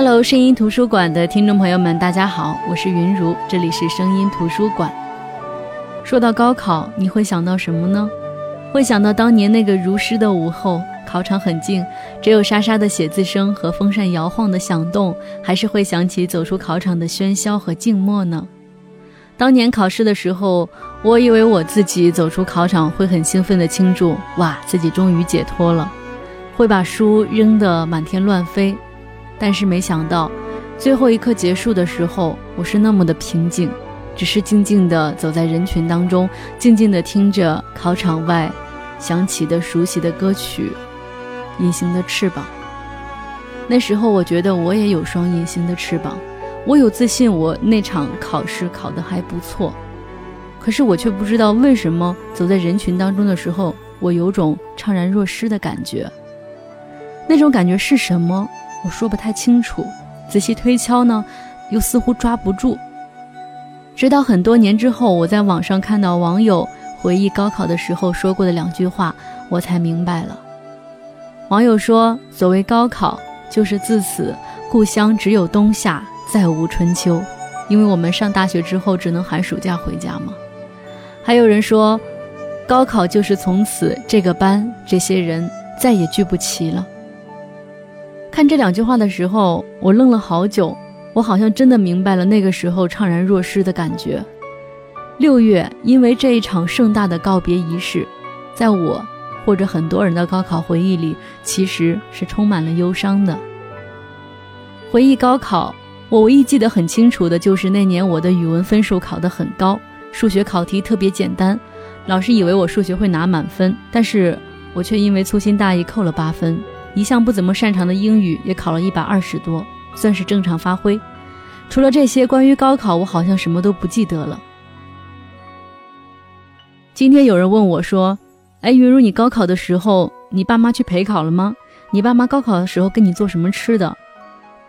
Hello，声音图书馆的听众朋友们，大家好，我是云如，这里是声音图书馆。说到高考，你会想到什么呢？会想到当年那个如诗的午后，考场很静，只有沙沙的写字声和风扇摇晃的响动，还是会想起走出考场的喧嚣和静默呢？当年考试的时候，我以为我自己走出考场会很兴奋地庆祝，哇，自己终于解脱了，会把书扔得满天乱飞。但是没想到，最后一刻结束的时候，我是那么的平静，只是静静地走在人群当中，静静地听着考场外响起的熟悉的歌曲《隐形的翅膀》。那时候我觉得我也有双隐形的翅膀，我有自信，我那场考试考得还不错。可是我却不知道为什么走在人群当中的时候，我有种怅然若失的感觉。那种感觉是什么？我说不太清楚，仔细推敲呢，又似乎抓不住。直到很多年之后，我在网上看到网友回忆高考的时候说过的两句话，我才明白了。网友说：“所谓高考，就是自此故乡只有冬夏，再无春秋，因为我们上大学之后只能寒暑假回家嘛。”还有人说：“高考就是从此这个班这些人再也聚不齐了。”看这两句话的时候，我愣了好久。我好像真的明白了那个时候怅然若失的感觉。六月，因为这一场盛大的告别仪式，在我或者很多人的高考回忆里，其实是充满了忧伤的。回忆高考，我唯一记得很清楚的就是那年我的语文分数考得很高，数学考题特别简单，老师以为我数学会拿满分，但是我却因为粗心大意扣了八分。一向不怎么擅长的英语也考了一百二十多，算是正常发挥。除了这些，关于高考，我好像什么都不记得了。今天有人问我说：“哎，云如，你高考的时候，你爸妈去陪考了吗？你爸妈高考的时候给你做什么吃的？”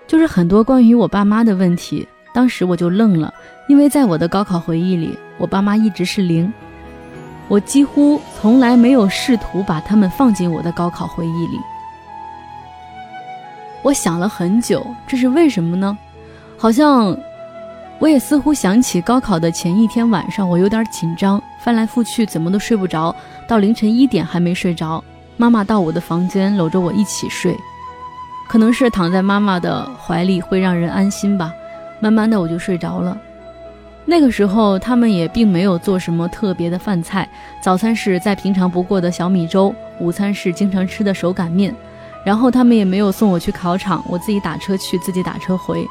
就是很多关于我爸妈的问题。当时我就愣了，因为在我的高考回忆里，我爸妈一直是零，我几乎从来没有试图把他们放进我的高考回忆里。我想了很久，这是为什么呢？好像我也似乎想起高考的前一天晚上，我有点紧张，翻来覆去怎么都睡不着，到凌晨一点还没睡着。妈妈到我的房间搂着我一起睡，可能是躺在妈妈的怀里会让人安心吧。慢慢的我就睡着了。那个时候他们也并没有做什么特别的饭菜，早餐是再平常不过的小米粥，午餐是经常吃的手擀面。然后他们也没有送我去考场，我自己打车去，自己打车回。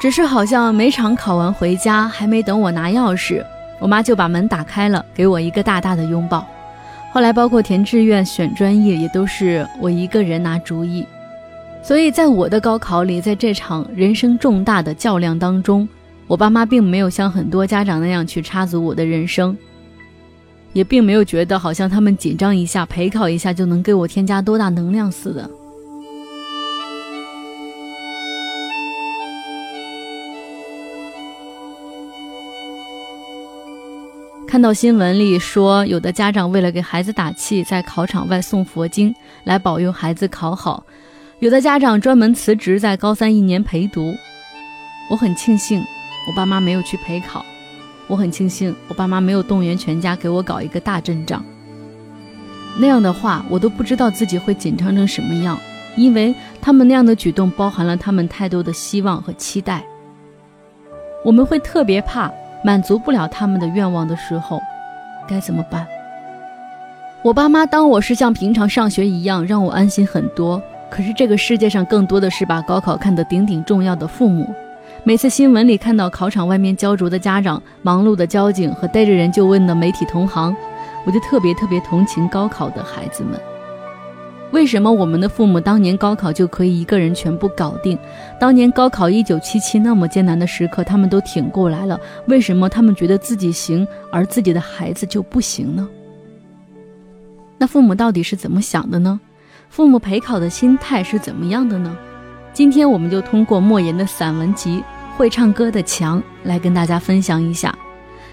只是好像每场考完回家，还没等我拿钥匙，我妈就把门打开了，给我一个大大的拥抱。后来包括填志愿、选专业，也都是我一个人拿主意。所以在我的高考里，在这场人生重大的较量当中，我爸妈并没有像很多家长那样去插足我的人生，也并没有觉得好像他们紧张一下、陪考一下就能给我添加多大能量似的。看到新闻里说，有的家长为了给孩子打气，在考场外送佛经来保佑孩子考好；有的家长专门辞职，在高三一年陪读。我很庆幸我爸妈没有去陪考，我很庆幸我爸妈没有动员全家给我搞一个大阵仗。那样的话，我都不知道自己会紧张成什么样，因为他们那样的举动包含了他们太多的希望和期待。我们会特别怕。满足不了他们的愿望的时候，该怎么办？我爸妈当我是像平常上学一样，让我安心很多。可是这个世界上更多的是把高考看得顶顶重要的父母。每次新闻里看到考场外面焦灼的家长、忙碌的交警和逮着人就问的媒体同行，我就特别特别同情高考的孩子们。为什么我们的父母当年高考就可以一个人全部搞定？当年高考一九七七那么艰难的时刻，他们都挺过来了。为什么他们觉得自己行，而自己的孩子就不行呢？那父母到底是怎么想的呢？父母陪考的心态是怎么样的呢？今天我们就通过莫言的散文集《会唱歌的墙》来跟大家分享一下。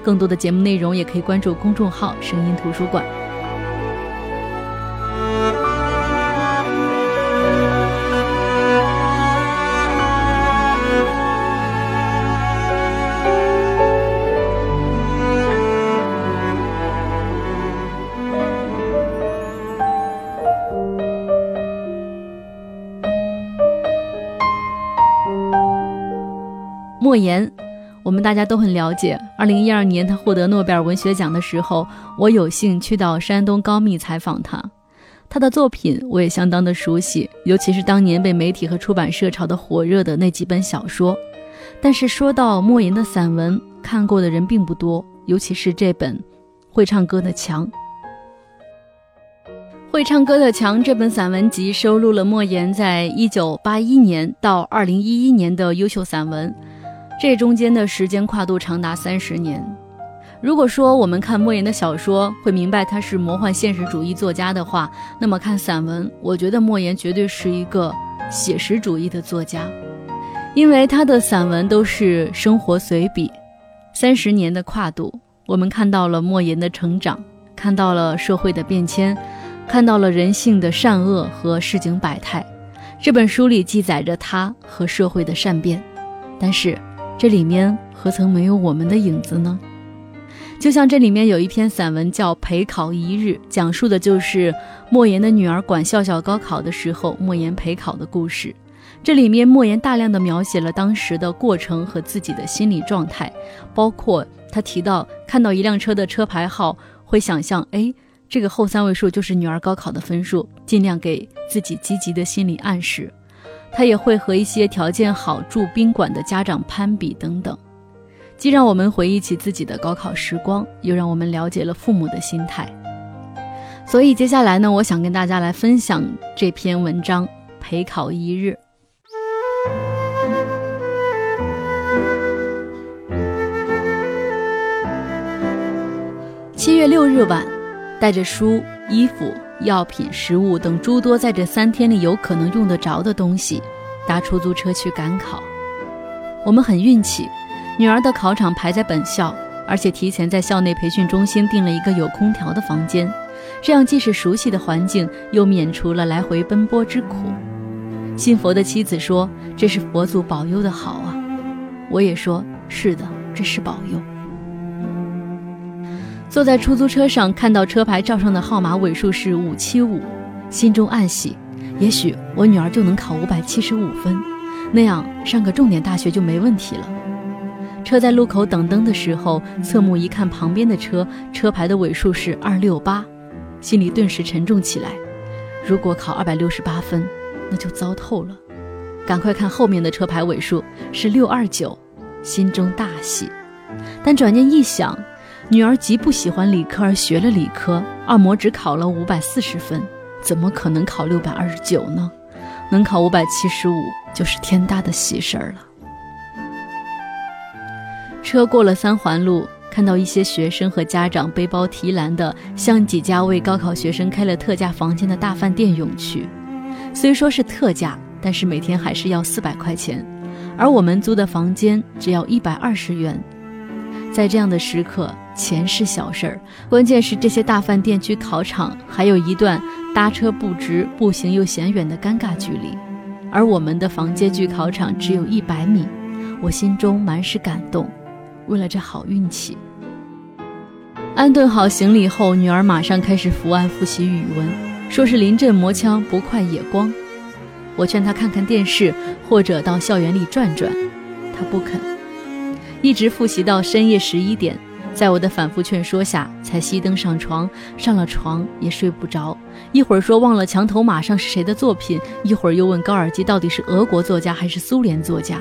更多的节目内容也可以关注公众号“声音图书馆”。言，我们大家都很了解。二零一二年他获得诺贝尔文学奖的时候，我有幸去到山东高密采访他。他的作品我也相当的熟悉，尤其是当年被媒体和出版社炒得火热的那几本小说。但是说到莫言的散文，看过的人并不多，尤其是这本《会唱歌的墙》。《会唱歌的墙》这本散文集收录了莫言在一九八一年到二零一一年的优秀散文，这中间的时间跨度长达三十年。如果说我们看莫言的小说会明白他是魔幻现实主义作家的话，那么看散文，我觉得莫言绝对是一个写实主义的作家，因为他的散文都是生活随笔。三十年的跨度，我们看到了莫言的成长，看到了社会的变迁，看到了人性的善恶和市井百态。这本书里记载着他和社会的善变，但是这里面何曾没有我们的影子呢？就像这里面有一篇散文叫《陪考一日》，讲述的就是莫言的女儿管笑笑高考的时候，莫言陪考的故事。这里面莫言大量的描写了当时的过程和自己的心理状态，包括他提到看到一辆车的车牌号，会想象，哎，这个后三位数就是女儿高考的分数，尽量给自己积极的心理暗示。他也会和一些条件好住宾馆的家长攀比等等。既让我们回忆起自己的高考时光，又让我们了解了父母的心态。所以接下来呢，我想跟大家来分享这篇文章《陪考一日》。七月六日晚，带着书、衣服、药品、食物等诸多在这三天里有可能用得着的东西，搭出租车去赶考。我们很运气。女儿的考场排在本校，而且提前在校内培训中心订了一个有空调的房间，这样既是熟悉的环境，又免除了来回奔波之苦。信佛的妻子说：“这是佛祖保佑的好啊。”我也说：“是的，这是保佑。”坐在出租车上，看到车牌照上的号码尾数是五七五，心中暗喜，也许我女儿就能考五百七十五分，那样上个重点大学就没问题了。车在路口等灯的时候，侧目一看，旁边的车车牌的尾数是二六八，心里顿时沉重起来。如果考二百六十八分，那就糟透了。赶快看后面的车牌尾数是六二九，心中大喜。但转念一想，女儿极不喜欢理科而学了理科，二模只考了五百四十分，怎么可能考六百二十九呢？能考五百七十五就是天大的喜事儿了。车过了三环路，看到一些学生和家长背包提篮的，向几家为高考学生开了特价房间的大饭店涌去。虽说是特价，但是每天还是要四百块钱，而我们租的房间只要一百二十元。在这样的时刻，钱是小事儿，关键是这些大饭店距考场还有一段搭车不值、步行又嫌远的尴尬距离，而我们的房间距考场只有一百米，我心中满是感动。为了这好运气，安顿好行李后，女儿马上开始伏案复习语文，说是临阵磨枪，不快也光。我劝她看看电视，或者到校园里转转，她不肯，一直复习到深夜十一点，在我的反复劝说下，才熄灯上床。上了床也睡不着，一会儿说忘了墙头马上是谁的作品，一会儿又问高尔基到底是俄国作家还是苏联作家。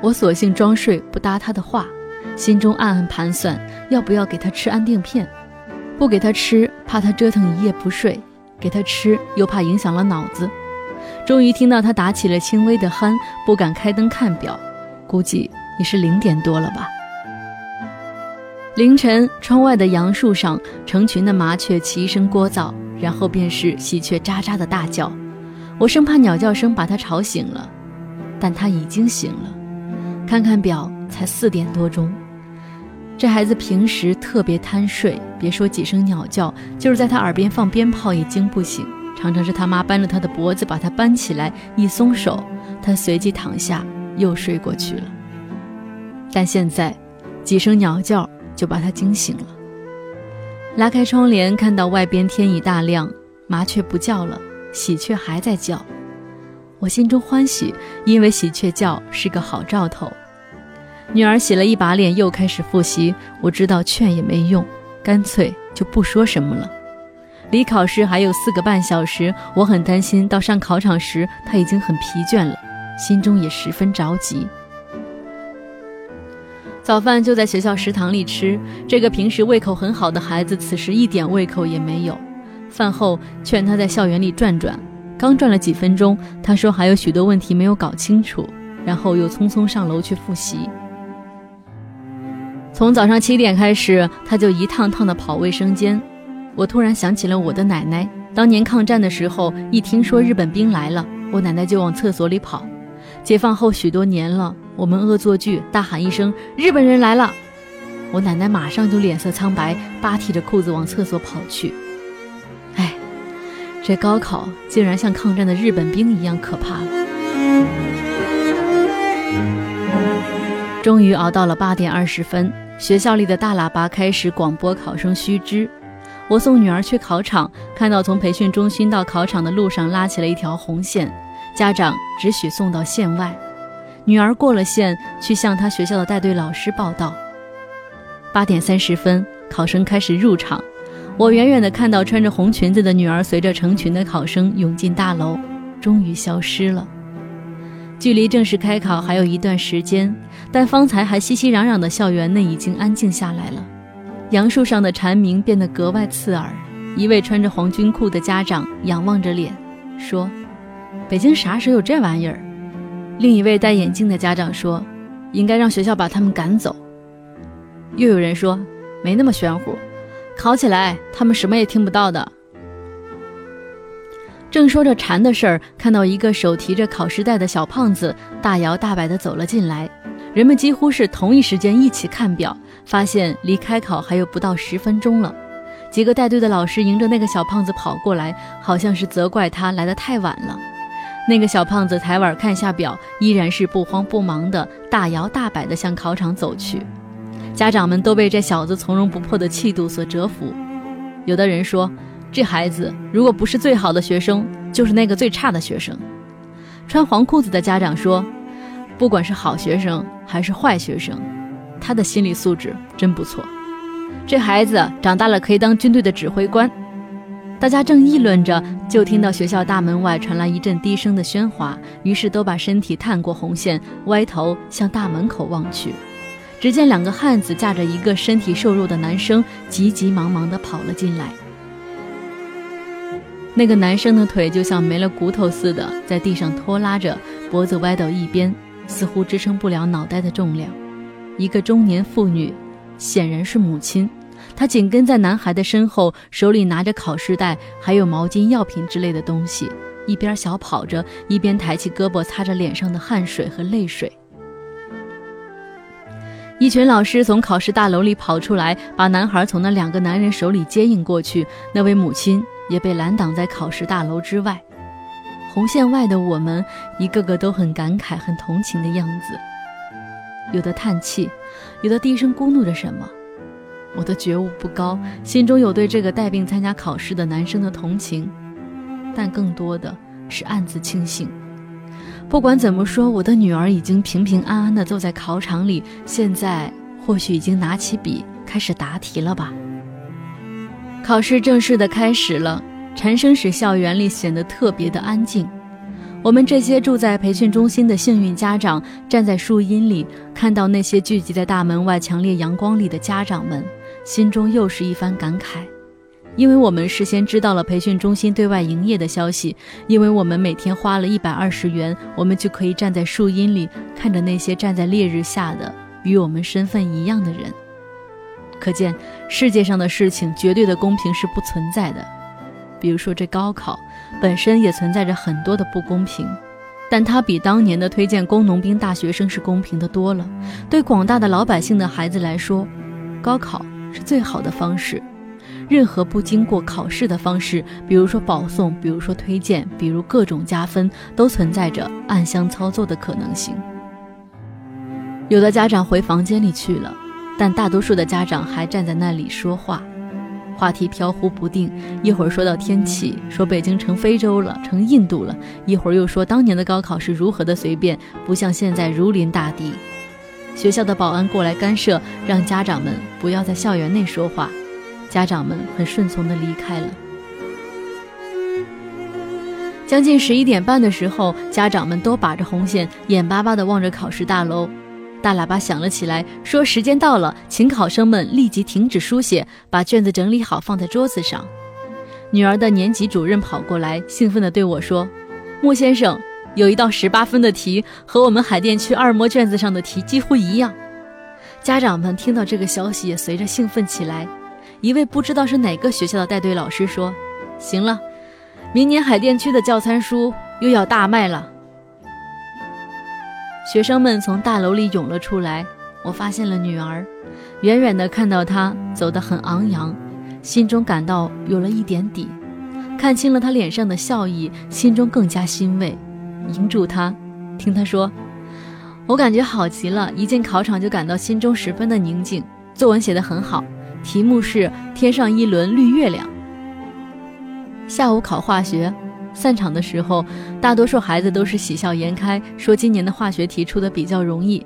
我索性装睡，不搭他的话，心中暗暗盘算，要不要给他吃安定片？不给他吃，怕他折腾一夜不睡；给他吃，又怕影响了脑子。终于听到他打起了轻微的鼾，不敢开灯看表，估计也是零点多了吧。凌晨，窗外的杨树上，成群的麻雀齐声聒噪，然后便是喜鹊喳喳的大叫。我生怕鸟叫声把他吵醒了，但他已经醒了。看看表，才四点多钟。这孩子平时特别贪睡，别说几声鸟叫，就是在他耳边放鞭炮也惊不醒。常常是他妈扳着他的脖子把他搬起来，一松手，他随即躺下又睡过去了。但现在，几声鸟叫就把他惊醒了。拉开窗帘，看到外边天已大亮，麻雀不叫了，喜鹊还在叫。我心中欢喜，因为喜鹊叫是个好兆头，女儿洗了一把脸，又开始复习。我知道劝也没用，干脆就不说什么了。离考试还有四个半小时，我很担心到上考场时她已经很疲倦了，心中也十分着急。早饭就在学校食堂里吃，这个平时胃口很好的孩子，此时一点胃口也没有。饭后劝他在校园里转转，刚转了几分钟，他说还有许多问题没有搞清楚，然后又匆匆上楼去复习。从早上七点开始，他就一趟趟的跑卫生间。我突然想起了我的奶奶，当年抗战的时候，一听说日本兵来了，我奶奶就往厕所里跑。解放后许多年了，我们恶作剧大喊一声“日本人来了”，我奶奶马上就脸色苍白，扒提着裤子往厕所跑去。哎，这高考竟然像抗战的日本兵一样可怕了。终于熬到了八点二十分。学校里的大喇叭开始广播考生须知。我送女儿去考场，看到从培训中心到考场的路上拉起了一条红线，家长只许送到县外。女儿过了线，去向她学校的带队老师报到。八点三十分，考生开始入场。我远远地看到穿着红裙子的女儿随着成群的考生涌进大楼，终于消失了。距离正式开考还有一段时间，但方才还熙熙攘攘的校园内已经安静下来了。杨树上的蝉鸣变得格外刺耳。一位穿着黄军裤的家长仰望着脸，说：“北京啥时候有这玩意儿？”另一位戴眼镜的家长说：“应该让学校把他们赶走。”又有人说：“没那么玄乎，考起来他们什么也听不到的。”正说着馋的事儿，看到一个手提着考试袋的小胖子大摇大摆地走了进来。人们几乎是同一时间一起看表，发现离开考还有不到十分钟了。几个带队的老师迎着那个小胖子跑过来，好像是责怪他来得太晚了。那个小胖子抬腕看下表，依然是不慌不忙的大摇大摆的向考场走去。家长们都被这小子从容不迫的气度所折服。有的人说。这孩子如果不是最好的学生，就是那个最差的学生。穿黄裤子的家长说：“不管是好学生还是坏学生，他的心理素质真不错。这孩子长大了可以当军队的指挥官。”大家正议论着，就听到学校大门外传来一阵低声的喧哗，于是都把身体探过红线，歪头向大门口望去。只见两个汉子架着一个身体瘦弱的男生，急急忙忙地跑了进来。那个男生的腿就像没了骨头似的，在地上拖拉着，脖子歪到一边，似乎支撑不了脑袋的重量。一个中年妇女，显然是母亲，他紧跟在男孩的身后，手里拿着考试袋，还有毛巾、药品之类的东西，一边小跑着，一边抬起胳膊擦着脸上的汗水和泪水。一群老师从考试大楼里跑出来，把男孩从那两个男人手里接应过去。那位母亲。也被拦挡在考试大楼之外，红线外的我们一个个都很感慨、很同情的样子，有的叹气，有的低声咕哝着什么。我的觉悟不高，心中有对这个带病参加考试的男生的同情，但更多的是暗自庆幸。不管怎么说，我的女儿已经平平安安地坐在考场里，现在或许已经拿起笔开始答题了吧。考试正式的开始了，蝉声使校园里显得特别的安静。我们这些住在培训中心的幸运家长，站在树荫里，看到那些聚集在大门外强烈阳光里的家长们，心中又是一番感慨。因为我们事先知道了培训中心对外营业的消息，因为我们每天花了一百二十元，我们就可以站在树荫里，看着那些站在烈日下的与我们身份一样的人。可见世界上的事情绝对的公平是不存在的，比如说这高考本身也存在着很多的不公平，但它比当年的推荐工农兵大学生是公平的多了。对广大的老百姓的孩子来说，高考是最好的方式。任何不经过考试的方式，比如说保送，比如说推荐，比如各种加分，都存在着暗箱操作的可能性。有的家长回房间里去了。但大多数的家长还站在那里说话，话题飘忽不定。一会儿说到天气，说北京成非洲了，成印度了；一会儿又说当年的高考是如何的随便，不像现在如临大敌。学校的保安过来干涉，让家长们不要在校园内说话。家长们很顺从地离开了。将近十一点半的时候，家长们都把着红线，眼巴巴地望着考试大楼。大喇叭响了起来，说：“时间到了，请考生们立即停止书写，把卷子整理好放在桌子上。”女儿的年级主任跑过来，兴奋地对我说：“穆先生，有一道十八分的题，和我们海淀区二模卷子上的题几乎一样。”家长们听到这个消息，也随着兴奋起来。一位不知道是哪个学校的带队老师说：“行了。”明年海淀区的教参书又要大卖了。学生们从大楼里涌了出来，我发现了女儿，远远的看到她走得很昂扬，心中感到有了一点底，看清了她脸上的笑意，心中更加欣慰，迎住他，听他说：“我感觉好极了，一进考场就感到心中十分的宁静。作文写得很好，题目是天上一轮绿月亮。”下午考化学，散场的时候，大多数孩子都是喜笑颜开，说今年的化学题出的比较容易。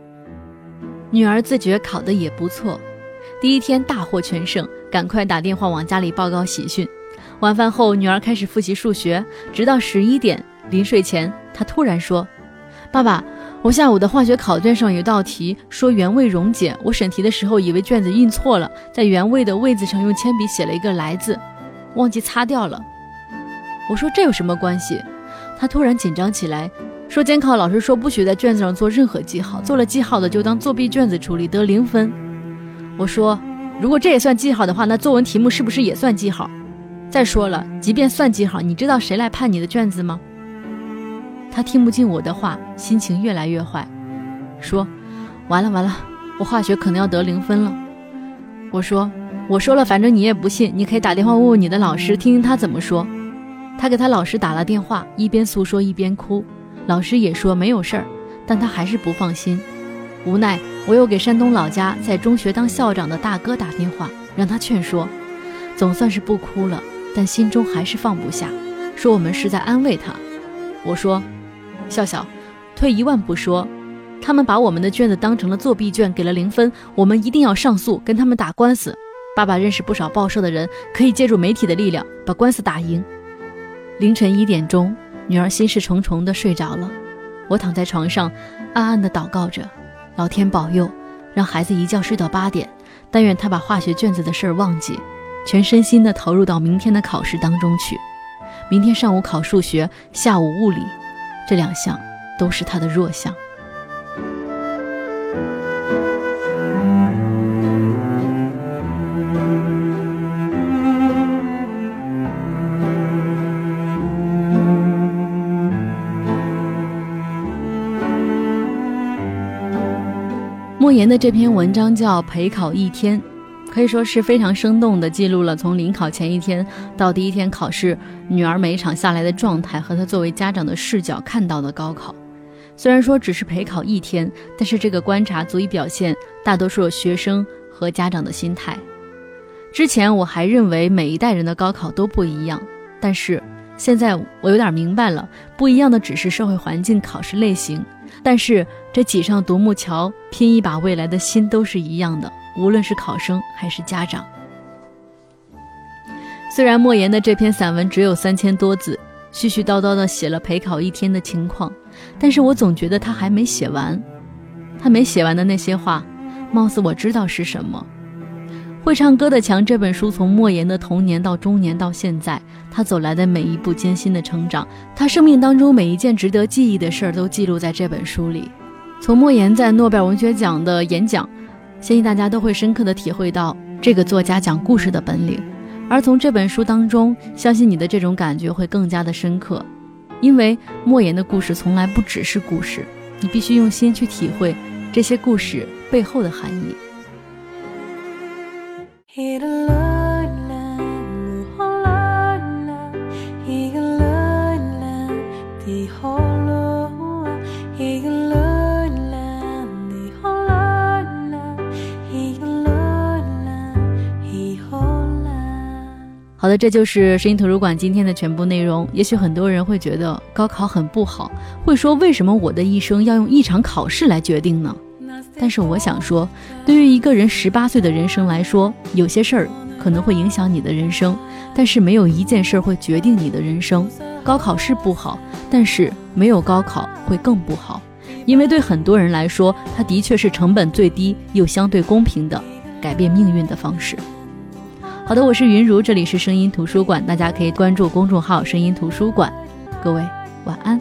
女儿自觉考得也不错，第一天大获全胜，赶快打电话往家里报告喜讯。晚饭后，女儿开始复习数学，直到十一点。临睡前，他突然说：“爸爸，我下午的化学考卷上有道题，说原位溶解，我审题的时候以为卷子印错了，在原位的位子上用铅笔写了一个来字，忘记擦掉了。”我说这有什么关系？他突然紧张起来，说监考老师说不许在卷子上做任何记号，做了记号的就当作弊卷子处理，得零分。我说，如果这也算记号的话，那作文题目是不是也算记号？再说了，即便算记号，你知道谁来判你的卷子吗？他听不进我的话，心情越来越坏，说，完了完了，我化学可能要得零分了。我说，我说了，反正你也不信，你可以打电话问问你的老师，听听他怎么说。他给他老师打了电话，一边诉说一边哭。老师也说没有事儿，但他还是不放心。无奈，我又给山东老家在中学当校长的大哥打电话，让他劝说。总算是不哭了，但心中还是放不下，说我们是在安慰他。我说：“笑笑，退一万步说，他们把我们的卷子当成了作弊卷，给了零分，我们一定要上诉，跟他们打官司。爸爸认识不少报社的人，可以借助媒体的力量把官司打赢。”凌晨一点钟，女儿心事重重地睡着了。我躺在床上，暗暗地祷告着：老天保佑，让孩子一觉睡到八点。但愿他把化学卷子的事儿忘记，全身心地投入到明天的考试当中去。明天上午考数学，下午物理，这两项都是他的弱项。莫言的这篇文章叫《陪考一天》，可以说是非常生动地记录了从临考前一天到第一天考试，女儿每一场下来的状态和她作为家长的视角看到的高考。虽然说只是陪考一天，但是这个观察足以表现大多数学生和家长的心态。之前我还认为每一代人的高考都不一样，但是现在我有点明白了，不一样的只是社会环境、考试类型。但是这挤上独木桥拼一把未来的心都是一样的，无论是考生还是家长。虽然莫言的这篇散文只有三千多字，絮絮叨叨的写了陪考一天的情况，但是我总觉得他还没写完。他没写完的那些话，貌似我知道是什么。会唱歌的墙这本书，从莫言的童年到中年到现在，他走来的每一步艰辛的成长，他生命当中每一件值得记忆的事儿，都记录在这本书里。从莫言在诺贝尔文学奖的演讲，相信大家都会深刻的体会到这个作家讲故事的本领。而从这本书当中，相信你的这种感觉会更加的深刻，因为莫言的故事从来不只是故事，你必须用心去体会这些故事背后的含义。好的，这就是声音图书馆今天的全部内容。也许很多人会觉得高考很不好，会说为什么我的一生要用一场考试来决定呢？但是我想说，对于一个人十八岁的人生来说，有些事儿可能会影响你的人生，但是没有一件事儿会决定你的人生。高考是不好，但是没有高考会更不好，因为对很多人来说，它的确是成本最低又相对公平的改变命运的方式。好的，我是云如，这里是声音图书馆，大家可以关注公众号“声音图书馆”。各位晚安。